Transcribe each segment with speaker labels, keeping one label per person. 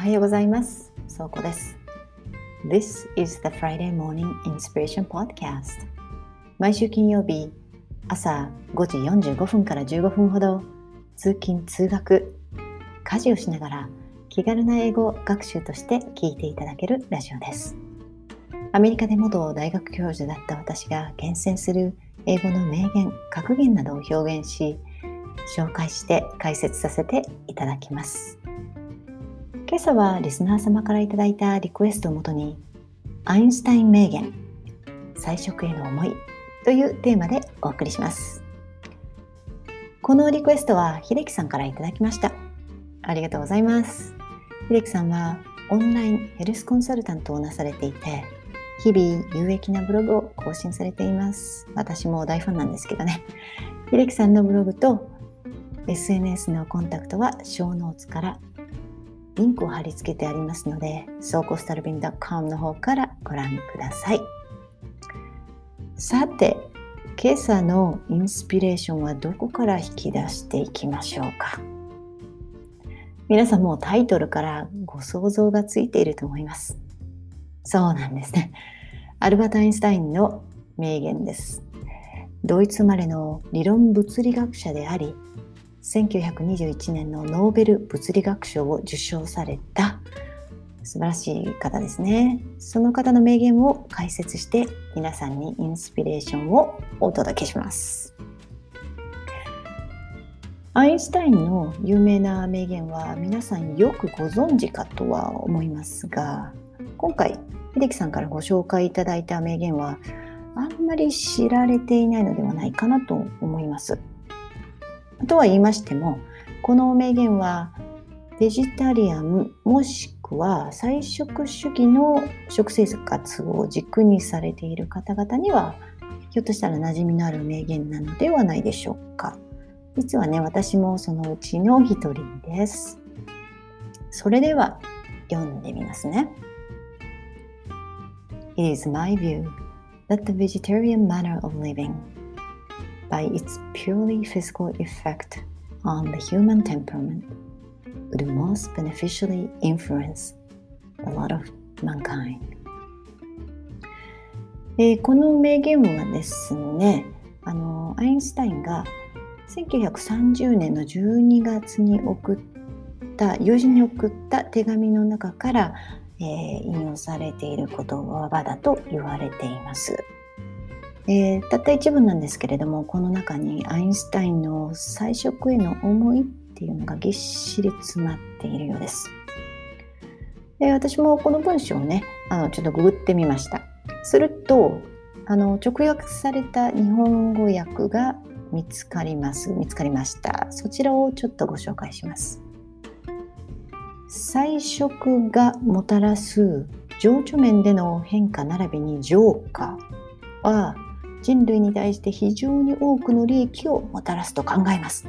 Speaker 1: はようございます。そうこです。This is the Friday Morning Inspiration Podcast. 毎週金曜日、朝5時45分から15分ほど、通勤・通学、家事をしながら気軽な英語学習として聞いていただけるラジオです。アメリカで元大学教授だった私が厳選する英語の名言、格言などを表現し、紹介して解説させていただきます。今朝はリスナー様からいただいたリクエストをもとにアインシュタイン名言彩色への思いというテーマでお送りします。このリクエストは秀樹さんからいただきました。ありがとうございます。秀樹さんはオンラインヘルスコンサルタントをなされていて日々有益なブログを更新されています。私も大ファンなんですけどね。秀樹さんのブログと SNS のコンタクトは小ノーツからリンクを貼り付けてありますので、ソーコスタルビン .com の方からご覧ください。さて、今朝のインスピレーションはどこから引き出していきましょうか？皆さんもうタイトルからご想像がついていると思います。そうなんですね。アルバート・アインシュタインの名言です。ドイツ生まれの理論物理学者であり、1921年のノーベル物理学賞を受賞された素晴らしい方ですね。その方の名言を解説して皆さんにインスピレーションをお届けします。アインシュタインの有名な名言は皆さんよくご存知かとは思いますが今回秀樹さんからご紹介いただいた名言はあんまり知られていないのではないかなと思います。とは言いましてもこの名言はベジタリアンもしくは菜食主義の食生活を軸にされている方々にはひょっとしたら馴染みのある名言なのではないでしょうか。実はね私もそのうちの一人です。それでは読んでみますね。It is my view that the vegetarian manner of living by its purely physical effect on the human temperament would most beneficially influence the lot of mankind. えーこの名言はですねあのアインシュタインが1930年の12月に送った友人に送った手紙の中から、えー引用されている言葉だと言われています。えーたった一文なんですけれどもこの中にアインシュタインの菜食への思いっていうのがぎっしり詰まっているようです。で私もこの文章をねあのちょっとググってみました。するとあの直訳された日本語訳が見つかります見つかりました。そちらをちょっとご紹介します。菜食がもたらす情緒面での変化並びに浄化は人類に対して非常に多くの利益をもたらすと考えます。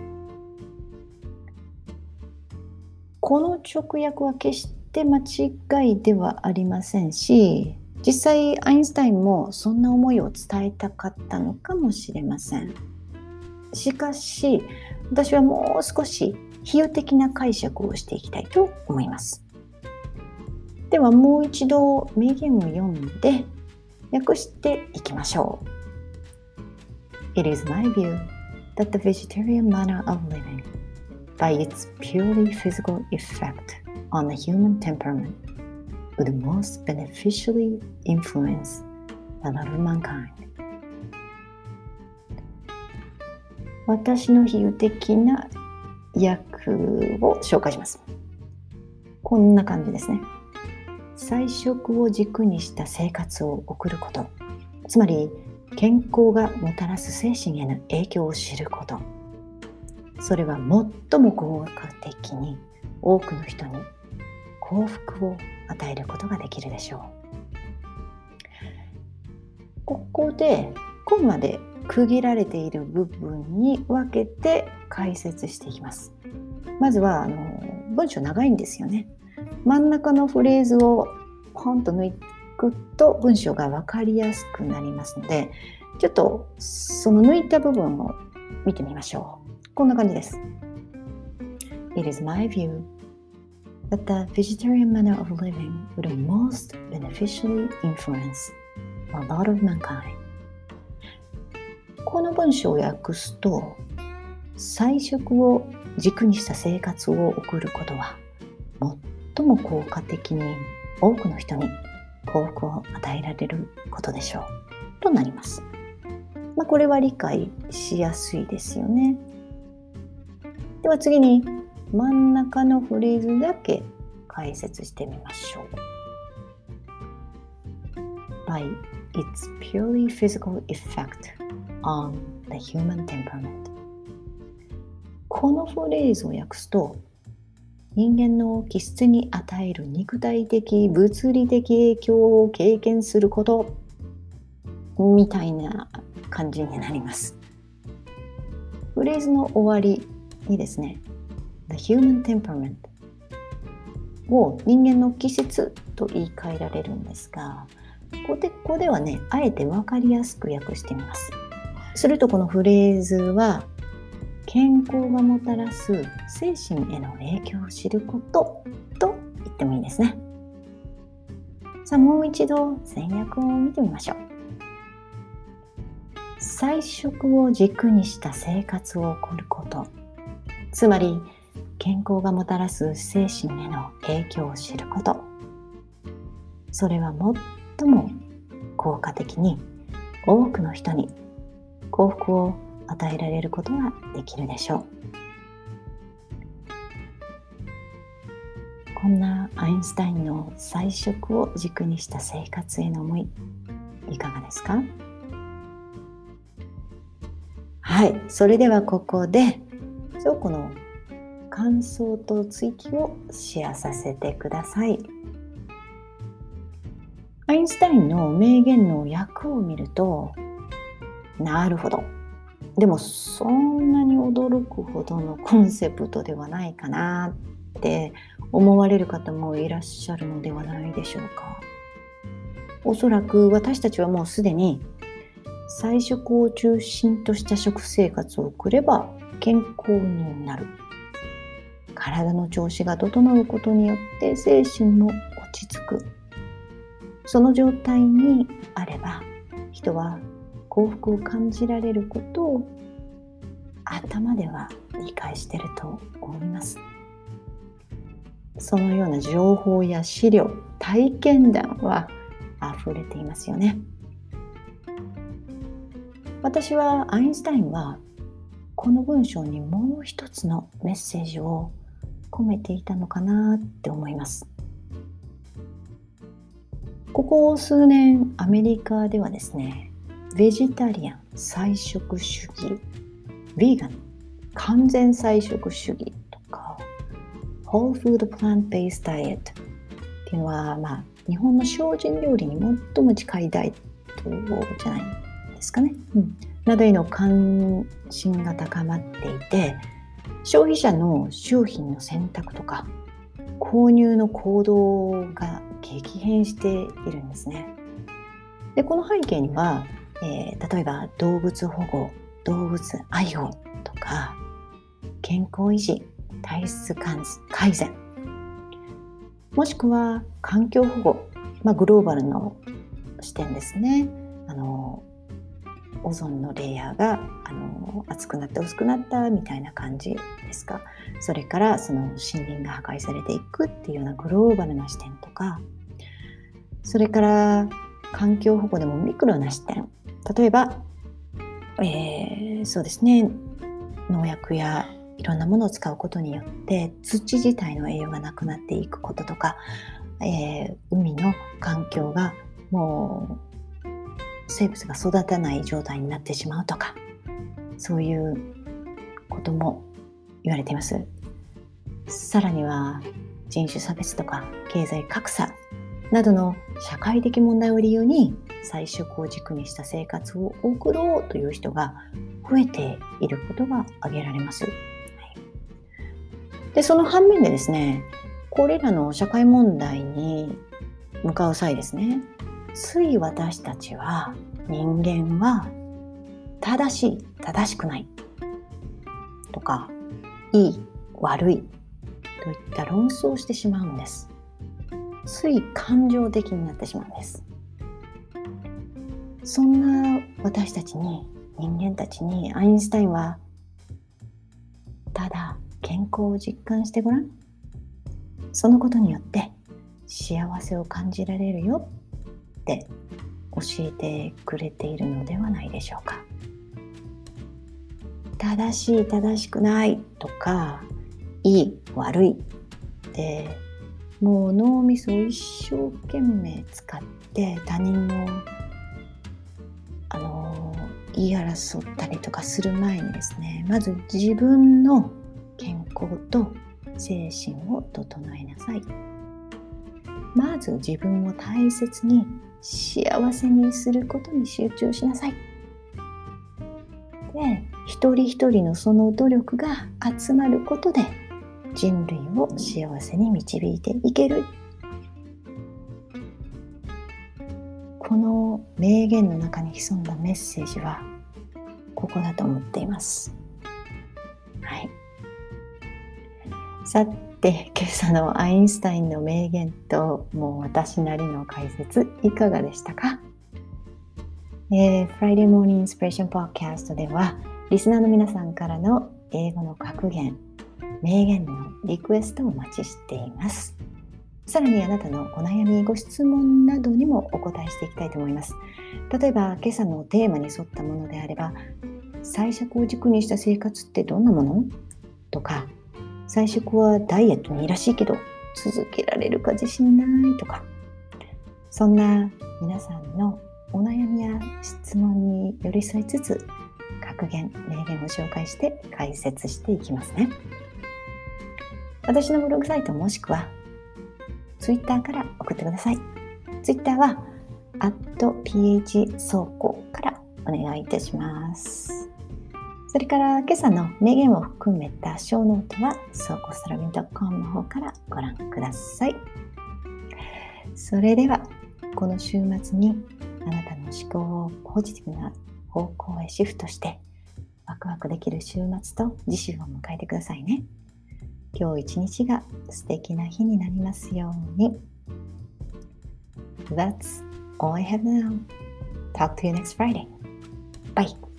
Speaker 1: この直訳は決して間違いではありませんし実際アインシュタインもそんな思いを伝えたかったのかもしれません。しかし私はもう少し比喩的な解釈をしていきたいと思います。ではもう一度名言を読んで訳していきましょう。It is my view that the vegetarian manner of living, by its purely physical effect on the human temperament, would most beneficially influence the lot of mankind. 私の比喩的な訳を紹介します。こんな感じですね。菜食を軸にした生活を送ること。つまり健康がもたらす精神への影響を知ること。それは最も効果的に多くの人に幸福を与えることができるでしょう。ここでコンマで区切られている部分に分けて解説していきます。まずはあの文章長いんですよね。真ん中のフレーズをポンと抜いくと文章が分かりやすくなりますのでちょっとその抜いた部分を見てみましょうこんな感じです It is my view that the vegetarian manner of living would most beneficially influence a lot of mankind. この文章を訳すと、菜食を軸にした生活を送ることは、最も効果的に多くの人に幸福を与えられることでしょう。となります。まあ、これは理解しやすいですよね。では次に真ん中のフレーズだけ解説してみましょう。By its purely physical effect on the human temperament このフレーズを訳すと人間の気質に与える肉体的物理的影響を経験すること。みたいな感じになります。フレーズの終わりにですね The human temperament を人間の気質と言い換えられるんですがここではねあえて分かりやすく訳してみます。するとこのフレーズは健康がもたらす精神への影響を知ることと言ってもいいですね。さあもう一度前訳を見てみましょう。菜食を軸にした生活を送ること。つまり健康がもたらす精神への影響を知ること。それは最も効果的に多くの人に幸福を与えられることができるでしょう。こんなアインシュタインの菜食を軸にした生活への思いいかがですか？はいそれではここでそうこの感想と追記をシェアさせてください。アインシュタインの名言の訳を見るとなるほど。でもそんなに驚くほどのコンセプトではないかなって思われる方もいらっしゃるのではないでしょうか。おそらく私たちはもうすでに菜食を中心とした食生活を送れば健康になる。体の調子が整うことによって精神も落ち着く。その状態にあれば人は幸福を感じられることを頭では理解してると思います。そのような情報や資料体験談は溢れていますよね。私はアインシュタインはこの文章にもう一つのメッセージを込めていたのかなって思います。ここ数年アメリカではですねベジタリアン、菜食主義、ヴィーガン、完全菜食主義とか、ホールフードプラントベースダイエットっていうのは、まあ、日本の精進料理に最も近いダイエットじゃないですかね。うん、などへの関心が高まっていて、消費者の商品の選択とか、購入の行動が激変しているんですね。でこの背景にはえー、例えば動物保護動物愛護とか健康維持体質改善もしくは環境保護、まあ、グローバルの視点ですね。あのオゾンのレイヤーがあの厚くなって薄くなったみたいな感じですか。それからその森林が破壊されていくっていうようなグローバルな視点とか。それから環境保護でもミクロな視点。例えば、えー、そうですね農薬やいろんなものを使うことによって土自体の栄養がなくなっていくこととか、えー、海の環境がもう生物が育たない状態になってしまうとかそういうことも言われています。さらには人種差別とか経済格差などの社会的問題を理由に菜食を軸にした生活を送ろうという人が増えていることが挙げられます。はい、でその反面でですねこれらの社会問題に向かう際ですねつい私たちは人間は正しい正しくないとかいい悪いといった論争をしてしまうんです。つい感情的になってしまうんです。そんな私たちに人間たちにアインシュタインはただ健康を実感してごらん。そのことによって幸せを感じられるよって教えてくれているのではないでしょうか。正しい正しくないとかいい悪いってもう脳みそを一生懸命使って他人のあの言い争ったりとかする前にですねまず自分の健康と精神を整えなさい。まず自分を大切に幸せにすることに集中しなさい。で一人一人のその努力が集まることで人類を幸せに導いていける。この名言の中に潜んだメッセージはここだと思っています。はい。さて、今朝のアインシュタインの名言ともう私なりの解説いかがでしたか、えー、Friday Morning Inspiration Podcast ではリスナーの皆さんからの英語の格言、名言のリクエストをお待ちしています。さらにあなたのお悩み、ご質問などにもお答えしていきたいと思います。例えば、今朝のテーマに沿ったものであれば、菜食を軸にした生活ってどんなもの？とか、菜食はダイエットにいいらしいけど、続けられるか自信ない？とか、そんな皆さんのお悩みや質問に寄り添いつつ、格言、名言を紹介して解説していきますね。私のブログサイトもしくは Twitter から送ってください。Twitter は、phsoko からお願いいたします。それから今朝の名言を含めた小ノートは、倉庫ストラミン .com の方からご覧ください。それでは、この週末にあなたの思考をポジティブな方向へシフトして、ワクワクできる週末と次週を迎えてくださいね。今日一日が素敵な日になりますように。That's all I have now. Talk to you next Friday. Bye.